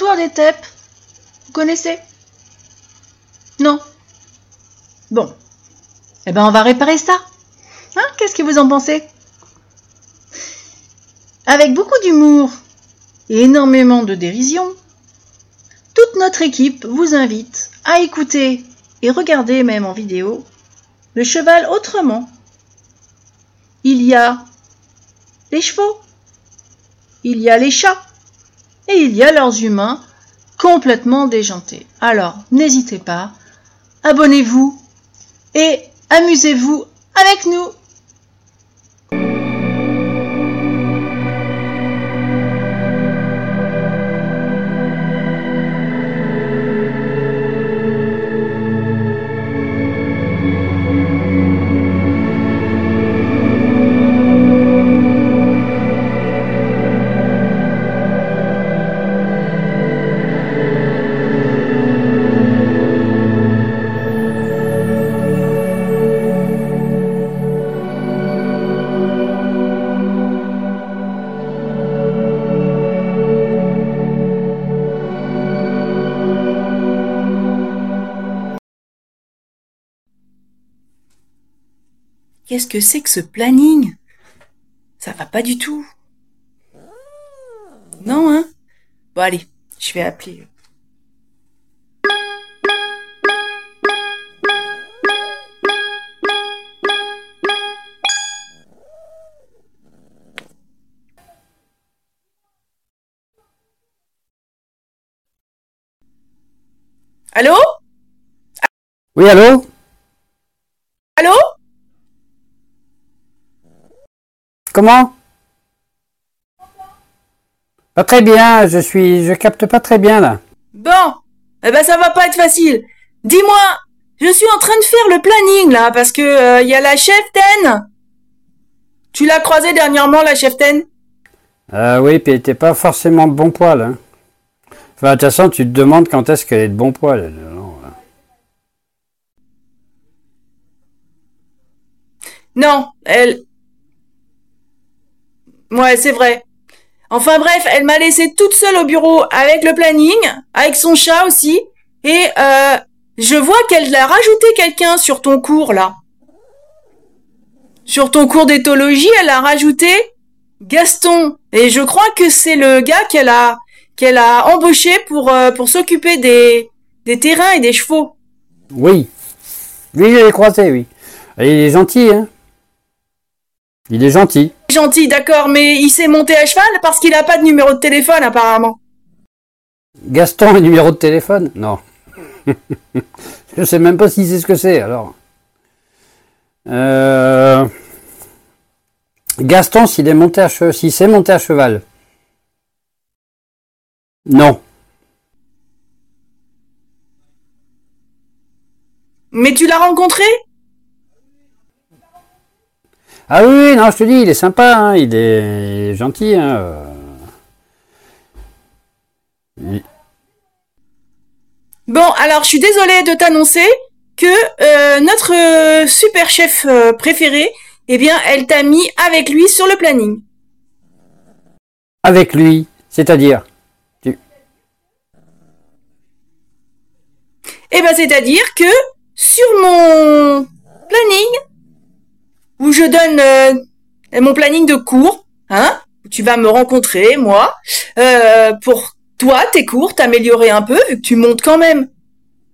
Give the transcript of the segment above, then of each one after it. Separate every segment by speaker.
Speaker 1: Des TEP, vous connaissez? Non. Bon. Eh ben, on va réparer ça. Hein? Qu'est-ce que vous en pensez? Avec beaucoup d'humour et énormément de dérision, toute notre équipe vous invite à écouter et regarder même en vidéo le cheval autrement. Il y a les chevaux, il y a les chats et il y a leurs humains complètement déjantés. Alors, n'hésitez pas, abonnez-vous et amusez-vous avec nous. Qu'est-ce que c'est que ce planning? Ça va pas du tout. Non, hein? Bon, allez, je vais appeler. Allô?
Speaker 2: Oui, allô
Speaker 1: Allô?
Speaker 2: Comment? Pas très bien, je suis... Je capte pas très bien là.
Speaker 1: Bon, eh ben ça va pas être facile. Dis-moi, je suis en train de faire le planning là parce que euh, y a la chef Ten. Tu l'as croisée dernièrement la chef Ten?
Speaker 2: Ah oui, puis elle était pas forcément de bon poil. Hein. Enfin, de toute façon, tu te demandes quand est-ce qu'elle est de bon poil. elle, non.
Speaker 1: Non, elle. Ouais, c'est vrai. Enfin bref, elle m'a laissée toute seule au bureau avec le planning, avec son chat aussi, et euh, je vois qu'elle a rajouté quelqu'un sur ton cours là. Sur ton cours d'éthologie, elle a rajouté Gaston, et je crois que c'est le gars qu'elle a qu'elle a embauché pour euh, pour s'occuper des des terrains et des chevaux.
Speaker 2: Oui. Oui, je l'ai croisé, oui. Il est gentil, hein. Il est gentil.
Speaker 1: Gentil, d'accord, mais il s'est monté à cheval parce qu'il a pas de numéro de téléphone apparemment.
Speaker 2: Gaston, le numéro de téléphone? Non. je sais même pas s'il sait ce que c'est, alors. Euh... Gaston, s'il est monté à cheval, s'il s'est monté à cheval. Non.
Speaker 1: Mais tu l'as rencontré?
Speaker 2: Ah oui, non, je te dis, il est sympa, hein, il, est, il est gentil. Hein,
Speaker 1: Bon, alors je suis désolée de t'annoncer que euh, notre euh, super chef euh, préféré, eh bien, elle t'a mis avec lui sur le planning.
Speaker 2: Avec lui, c'est-à-dire. tu-
Speaker 1: Eh ben, c'est-à-dire que sur mon planning, où je donne euh, mon planning de cours, hein, où tu vas me rencontrer, moi, euh, pour toi, tes cours, t'améliorer un peu, vu que tu montes quand même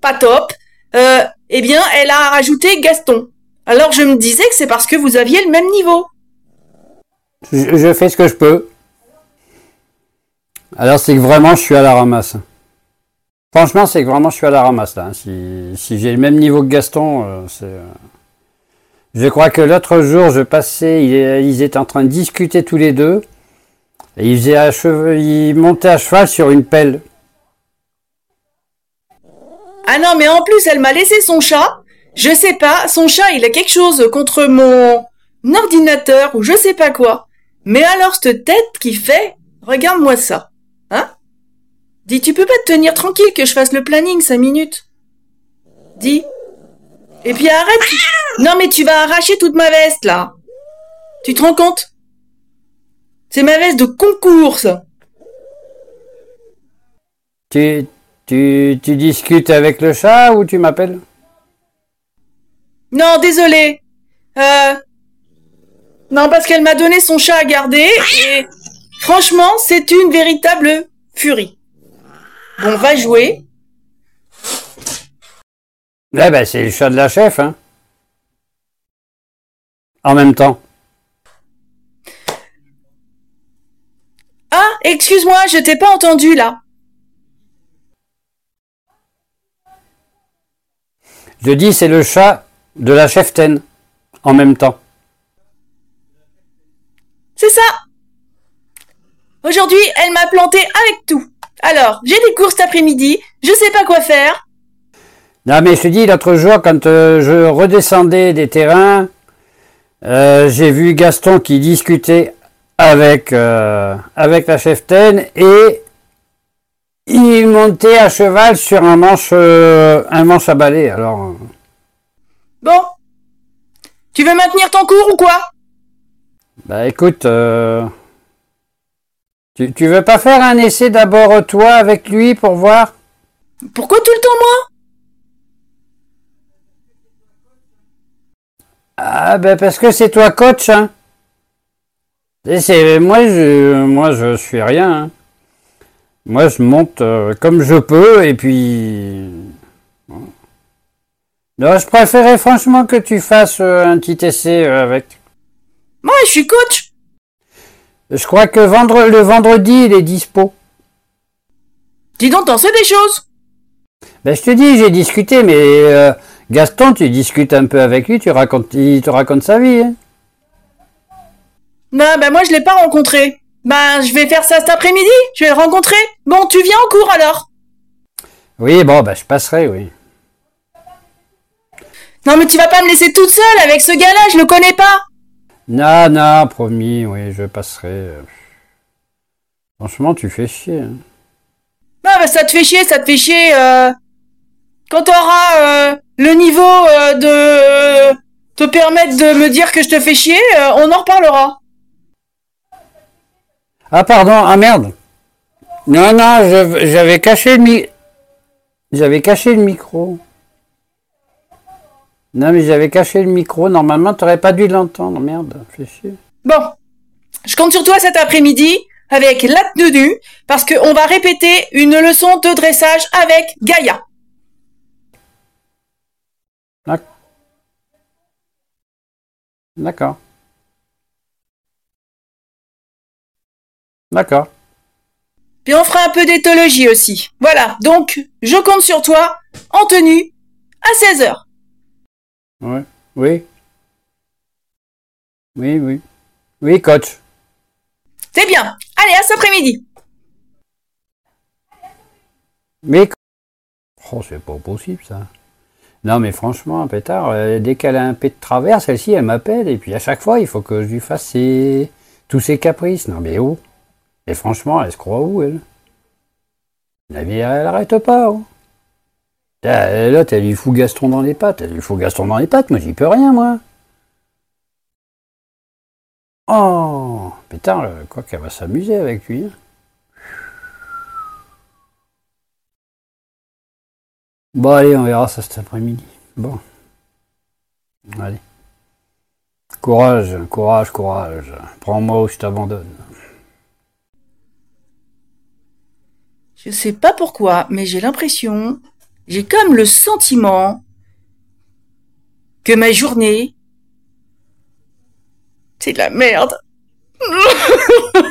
Speaker 1: pas top, euh, eh bien, elle a rajouté Gaston. Alors, je me disais que c'est parce que vous aviez le même niveau.
Speaker 2: Je, fais ce que je peux. Alors c'est que vraiment je suis à la ramasse. Franchement, c'est que vraiment je suis à la ramasse là. hein. Si, si j'ai le même niveau que Gaston, euh, c'est. Je crois que l'autre jour, je passais, ils, étaient en train de discuter tous les deux. Et ils, faisaient à cheve- ils montaient à cheval sur une pelle.
Speaker 1: Ah non, mais en plus, elle m'a laissé son chat. Je sais pas, son chat, il a quelque chose contre mon ordinateur ou je sais pas quoi. Mais alors, cette tête qui fait, regarde-moi ça. Hein? Dis, tu peux pas te tenir tranquille que je fasse le planning cinq minutes? Dis. Et puis arrête. Non, mais tu vas arracher toute ma veste, là. Tu te rends compte? C'est ma veste de concours, ça.
Speaker 2: Tu, tu, tu discutes avec le chat ou tu m'appelles?
Speaker 1: Non, désolé. Euh... Non, parce qu'elle m'a donné son chat à garder et franchement, c'est une véritable furie. Bon, va jouer.
Speaker 2: Eh ben, c'est le chat de la chef, hein. En même temps.
Speaker 1: Ah, excuse-moi, je t'ai pas entendu là.
Speaker 2: Je dis c'est le chat de la cheftaine. En même temps.
Speaker 1: C'est ça. Aujourd'hui, elle m'a planté avec tout. Alors, j'ai des courses cet après-midi, je sais pas quoi faire.
Speaker 2: Non mais je te dis, l'autre jour, quand euh, je redescendais des terrains, euh, j'ai vu Gaston qui discutait avec, euh, avec la cheftaine et il montait à cheval sur un manche, un manche à balai. Alors.
Speaker 1: Bon. Tu veux maintenir ton cours ou quoi?
Speaker 2: Bah écoute, tu, tu veux pas faire un essai d'abord toi avec lui pour voir?
Speaker 1: Pourquoi tout le temps moi?
Speaker 2: Ah ben parce que c'est toi coach, hein. C'est moi je moi je suis rien. Hein. Moi je monte euh, comme je peux et puis. Non, je préférais franchement que tu fasses euh, un petit essai euh, avec.
Speaker 1: Moi je suis coach.
Speaker 2: Je crois que vendre, le vendredi il est dispo.
Speaker 1: Dis donc t'en sais des choses.
Speaker 2: Ben je te dis j'ai discuté mais Gaston, tu discutes un peu avec lui, tu racontes, il te raconte sa vie. Hein
Speaker 1: non, bah moi je l'ai pas rencontré. Bah je vais faire ça cet après-midi, je vais le rencontrer. Bon, tu viens en cours alors
Speaker 2: Oui, bon, bah je passerai, oui.
Speaker 1: Non mais tu vas pas me laisser toute seule avec ce gars-là, je le connais pas.
Speaker 2: Non, non, promis, oui, je passerai. Franchement, tu fais chier. Hein.
Speaker 1: Ah bah ça te fait chier, ça te fait chier. Euh... Quand t'auras euh, le niveau euh, de te permettre de me dire que je te fais chier, euh, on en reparlera.
Speaker 2: Ah pardon, ah merde. Non, non, j'avais caché le mi... J'avais caché le micro. Non, mais j'avais caché le micro. Normalement, t'aurais pas dû l'entendre. Merde, fais chier.
Speaker 1: Bon. Je compte sur toi cet après-midi avec la tenue parce qu'on va répéter une leçon de dressage avec Gaïa.
Speaker 2: D'accord. D'accord.
Speaker 1: Puis on fera un peu d'éthologie aussi. Voilà, donc je compte sur toi en tenue à 16h.
Speaker 2: Oui, oui. Oui, oui. Oui, coach.
Speaker 1: C'est bien. Allez, à cet après-midi.
Speaker 2: Mais... Oh, c'est pas possible ça. Non, mais franchement, pétard, euh, dès qu'elle a un pet de travers, celle-ci, elle m'appelle, et puis à chaque fois, il faut que je lui fasse tous ses caprices. Non, mais où? Et franchement, elle se croit où, elle? La vie, elle arrête pas, oh. L'autre, elle lui fout Gaston dans les pattes. Elle lui fout Gaston dans les pattes, moi, j'y peux rien, moi. Oh Pétard, quoi qu'elle va s'amuser avec lui. Hein. Bon, allez, on verra ça cet après-midi. Bon. Allez. Courage, courage, courage. Prends-moi ou je t'abandonne.
Speaker 1: Je sais pas pourquoi, mais j'ai l'impression, j'ai comme le sentiment que ma journée, c'est de la merde.